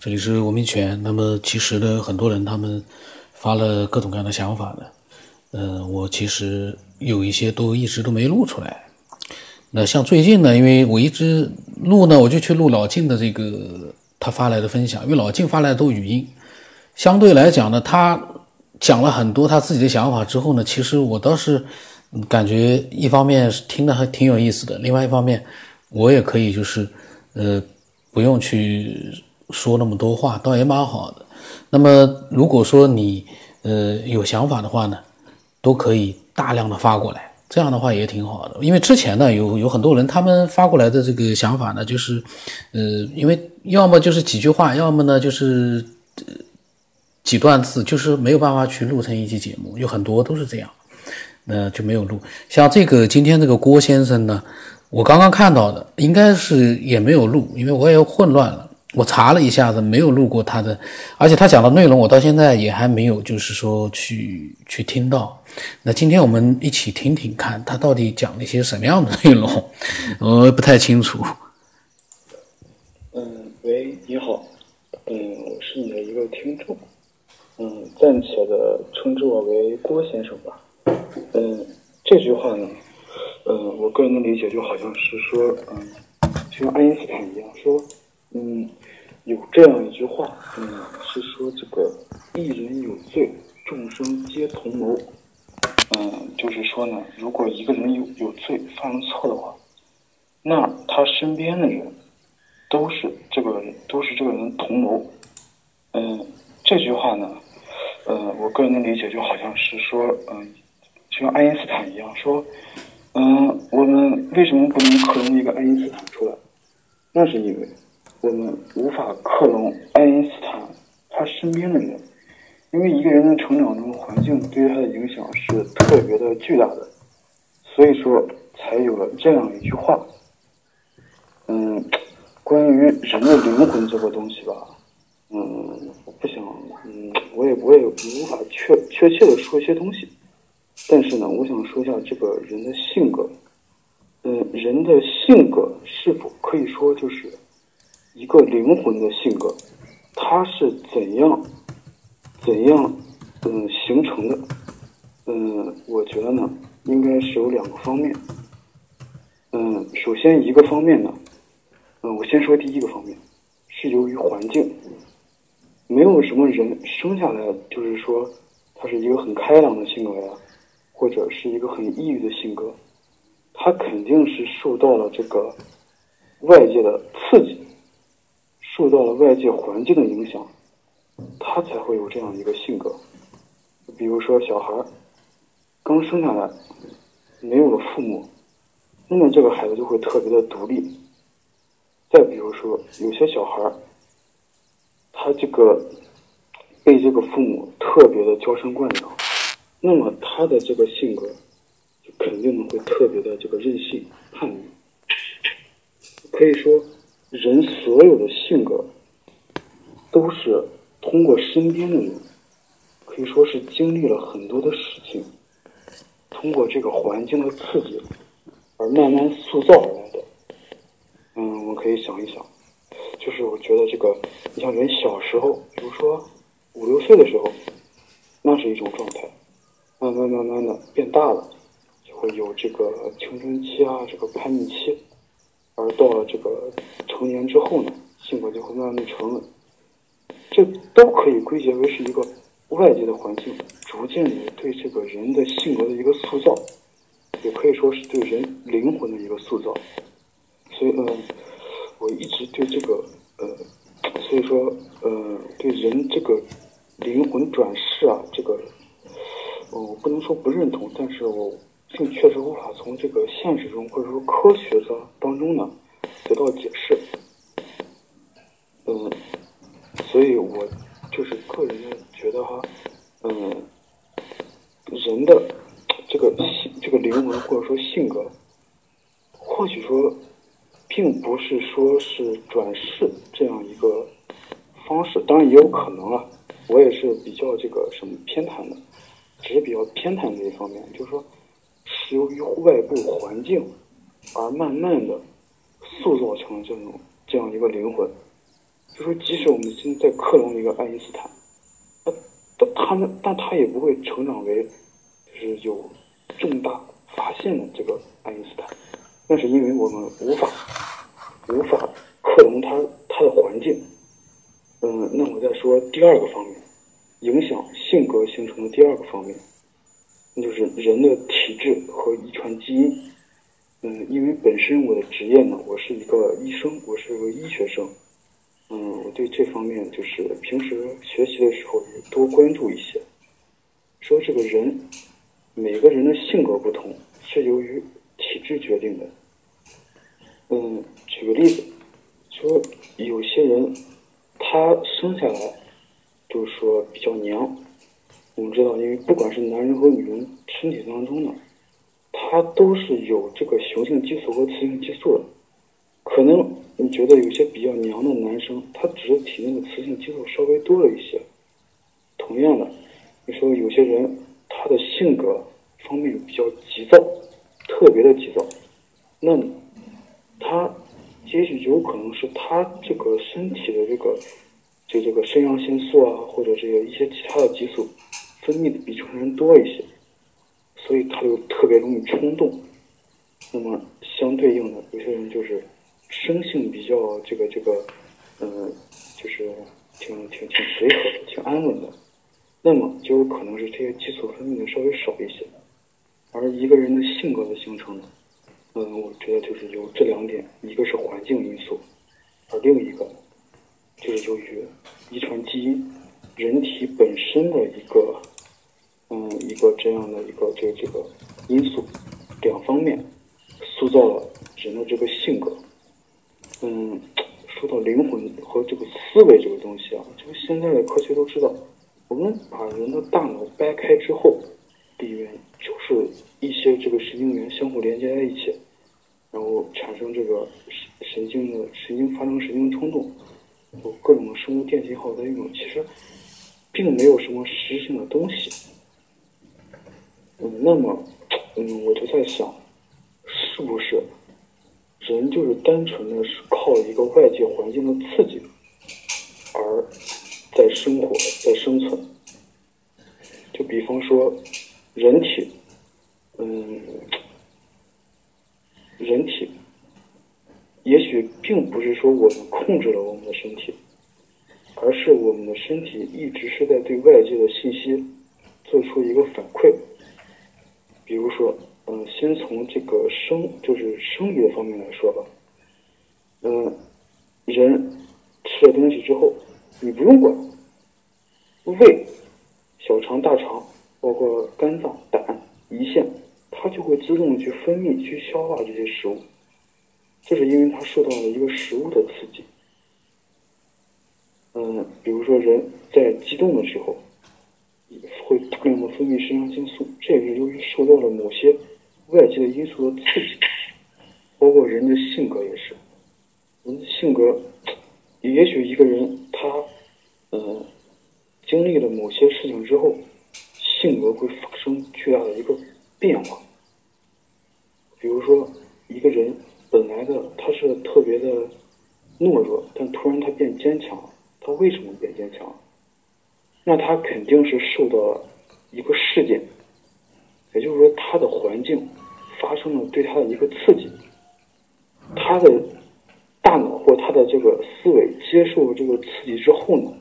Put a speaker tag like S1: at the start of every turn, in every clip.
S1: 这里是文明泉。那么其实呢，很多人他们发了各种各样的想法呢，呃，我其实有一些都一直都没录出来。那像最近呢，因为我一直录呢，我就去录老静的这个他发来的分享，因为老静发来的都语音，相对来讲呢，他讲了很多他自己的想法之后呢，其实我倒是感觉一方面听的还挺有意思的，另外一方面我也可以就是呃不用去说那么多话，倒也蛮好的。那么如果说你呃有想法的话呢，都可以大量的发过来。这样的话也挺好的，因为之前呢有有很多人他们发过来的这个想法呢，就是，呃，因为要么就是几句话，要么呢就是几段字，就是没有办法去录成一期节目，有很多都是这样，那就没有录。像这个今天这个郭先生呢，我刚刚看到的，应该是也没有录，因为我也混乱了。我查了一下子，没有录过他的，而且他讲的内容我到现在也还没有，就是说去去听到。那今天我们一起听听看，他到底讲了一些什么样的内容，我不太清楚。
S2: 嗯，喂，你好，嗯，我是你的一个听众，嗯，暂且的称之我为郭先生吧。嗯，这句话呢，嗯，我个人的理解就好像是说，嗯，就像爱因斯坦一样说。这样一句话，嗯，是说这个一人有罪，众生皆同谋。嗯，就是说呢，如果一个人有有罪，犯了错的话，那他身边的人都是这个人，都是这个人同谋。嗯，这句话呢，呃，我个人的理解就好像是说，嗯，就像爱因斯坦一样说，嗯，我们为什么不能克隆一个爱因斯坦出来？那是因为。我们无法克隆爱因斯坦他身边的人，因为一个人的成长中，环境对他的影响是特别的巨大的，所以说才有了这样一句话。嗯，关于人的灵魂这个东西吧，嗯，我不想，嗯，我也我也无法确确切的说一些东西，但是呢，我想说一下这个人的性格，嗯，人的性格是否可以说就是。一个灵魂的性格，它是怎样怎样嗯形成的？嗯，我觉得呢，应该是有两个方面。嗯，首先一个方面呢，嗯，我先说第一个方面，是由于环境。没有什么人生下来就是说他是一个很开朗的性格呀，或者是一个很抑郁的性格，他肯定是受到了这个外界的刺激。受到了外界环境的影响，他才会有这样一个性格。比如说，小孩刚生下来没有了父母，那么这个孩子就会特别的独立。再比如说，有些小孩他这个被这个父母特别的娇生惯养，那么他的这个性格就肯定会特别的这个任性叛逆。可以说。人所有的性格，都是通过身边的人，可以说是经历了很多的事情，通过这个环境的刺激，而慢慢塑造而来的。嗯，我们可以想一想，就是我觉得这个，你像人小时候，比如说五六岁的时候，那是一种状态，慢慢慢慢的变大了，就会有这个青春期啊，这个叛逆期。而到了这个成年之后呢，性格就会慢慢沉稳，这都可以归结为是一个外界的环境逐渐的对这个人的性格的一个塑造，也可以说是对人灵魂的一个塑造。所以，呃，我一直对这个，呃，所以说，呃，对人这个灵魂转世啊，这个，我不能说不认同，但是我。这确实无法从这个现实中或者说科学的当中呢得到解释，嗯，所以我就是个人觉得哈，嗯，人的这个性这个灵魂或者说性格，或许说并不是说是转世这样一个方式，当然也有可能啊，我也是比较这个什么偏袒的，只是比较偏袒这一方面，就是说。是由于外部环境而慢慢的塑造成这种这样一个灵魂，就说即使我们现在克隆一个爱因斯坦，那但他们但他也不会成长为就是有重大发现的这个爱因斯坦，那是因为我们无法无法克隆他他的环境。嗯，那我再说第二个方面，影响性格形成的第二个方面，那就是人的基因。嗯，因为本身我的职业呢，我是一个医生，我是个医学生。嗯，我对这方面就是平时学习的时候也多关注一些。说这个人，每个人的性格不同，是由于体质决定的。嗯，举个例子，说有些人他生下来就是说比较娘。我们知道，因为不管是男人和女人身体当中呢，他都是有这个雄性激素和雌性激素的，可能。你觉得有些比较娘的男生，他只是体内的雌性激素稍微多了一些。同样的，你说有些人他的性格方面比较急躁，特别的急躁，那他也许有可能是他这个身体的这个就这个肾上腺素啊，或者这个一些其他的激素分泌的比成人多一些，所以他就特别容易冲动。那么相对应的，有些人就是。生性比较这个这个，嗯，就是挺挺挺随和的，挺安稳的，那么就有可能是这些激素分泌的稍微少一些。而一个人的性格的形成呢，嗯，我觉得就是由这两点，一个是环境因素，而另一个就是由于遗传基因、人体本身的一个，嗯，一个这样的一个这这个因素，两方面塑造了人的这个性格。嗯，说到灵魂和这个思维这个东西啊，就现在的科学都知道，我们把人的大脑掰开之后，里面就是一些这个神经元相互连接在一起，然后产生这个神神经的神经发生神经冲动，有各种生物电信号在运动，其实并没有什么实质性的东西。嗯，那么，嗯，我就在想，是不是？人就是单纯的是靠一个外界环境的刺激，而在生活，在生存。就比方说，人体，嗯，人体，也许并不是说我们控制了我们的身体，而是我们的身体一直是在对外界的信息做出一个反馈。比如说。嗯，先从这个生，就是生理的方面来说吧。嗯，人吃了东西之后，你不用管，胃、小肠、大肠，包括肝脏、胆、胰腺，它就会自动去分泌、去消化这些食物。这是因为它受到了一个食物的刺激。嗯，比如说人在激动的时候，会大量的分泌肾上腺素，这也是由于受到了某些。外界的因素的刺激，包括人的性格也是。人的性格，也许一个人他，呃，经历了某些事情之后，性格会发生巨大的一个变化。比如说，一个人本来的他是特别的懦弱，但突然他变坚强了。他为什么变坚强了？那他肯定是受到了一个事件。也就是说，他的环境发生了对他的一个刺激，他的大脑或他的这个思维接受了这个刺激之后呢，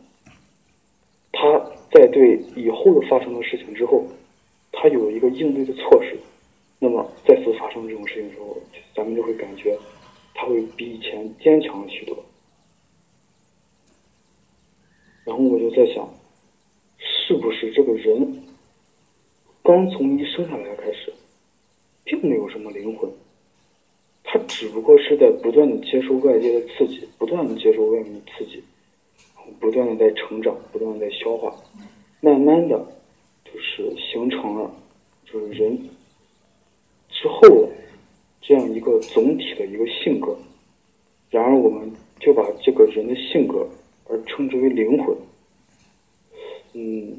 S2: 他在对以后的发生的事情之后，他有一个应对的措施。那么再次发生这种事情之后，咱们就会感觉他会比以前坚强了许多。然后我就在想，是不是这个人？刚从一生下来开始，并没有什么灵魂，他只不过是在不断的接受外界的刺激，不断的接受外面的刺激，不断的在成长，不断的在消化，慢慢的，就是形成了，就是人之后的这样一个总体的一个性格。然而，我们就把这个人的性格而称之为灵魂。嗯。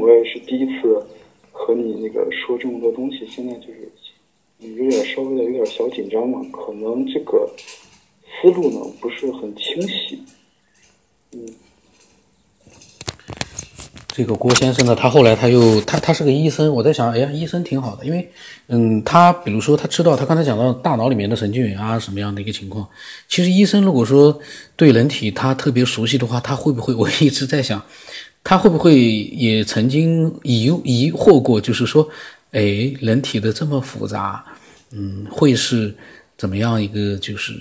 S2: 我也是第一次和你那个说这么多东西，现在就是有点稍微的有点小紧张嘛，可能这个思路呢不是很清晰。
S1: 这个郭先生呢，他后来他又他他是个医生，我在想，哎呀，医生挺好的，因为嗯，他比如说他知道他刚才讲到大脑里面的神经元啊什么样的一个情况，其实医生如果说对人体他特别熟悉的话，他会不会？我一直在想，他会不会也曾经疑疑惑过，就是说，哎，人体的这么复杂，嗯，会是怎么样一个就是。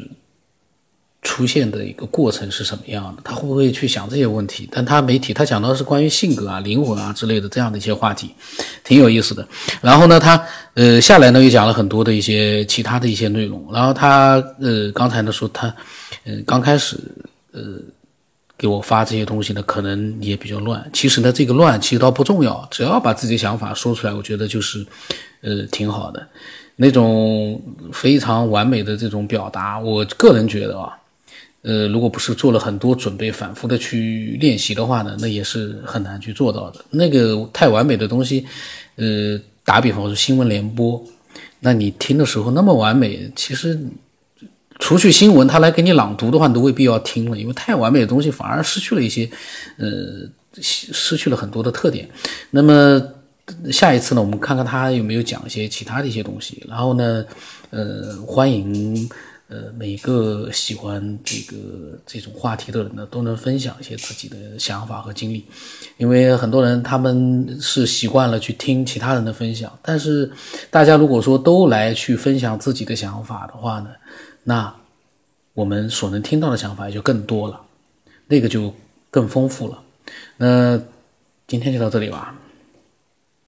S1: 出现的一个过程是什么样的？他会不会去想这些问题？但他没提，他讲到是关于性格啊、灵魂啊之类的这样的一些话题，挺有意思的。然后呢，他呃下来呢又讲了很多的一些其他的一些内容。然后他呃刚才呢说他呃刚开始呃给我发这些东西呢，可能也比较乱。其实呢，这个乱其实倒不重要，只要把自己的想法说出来，我觉得就是呃挺好的。那种非常完美的这种表达，我个人觉得啊。呃，如果不是做了很多准备，反复的去练习的话呢，那也是很难去做到的。那个太完美的东西，呃，打比方说新闻联播，那你听的时候那么完美，其实除去新闻他来给你朗读的话，你都未必要听了，因为太完美的东西反而失去了一些，呃，失去了很多的特点。那么下一次呢，我们看看他有没有讲一些其他的一些东西。然后呢，呃，欢迎。呃，每个喜欢这个这种话题的人呢，都能分享一些自己的想法和经历，因为很多人他们是习惯了去听其他人的分享，但是大家如果说都来去分享自己的想法的话呢，那我们所能听到的想法也就更多了，那个就更丰富了。那今天就到这里吧。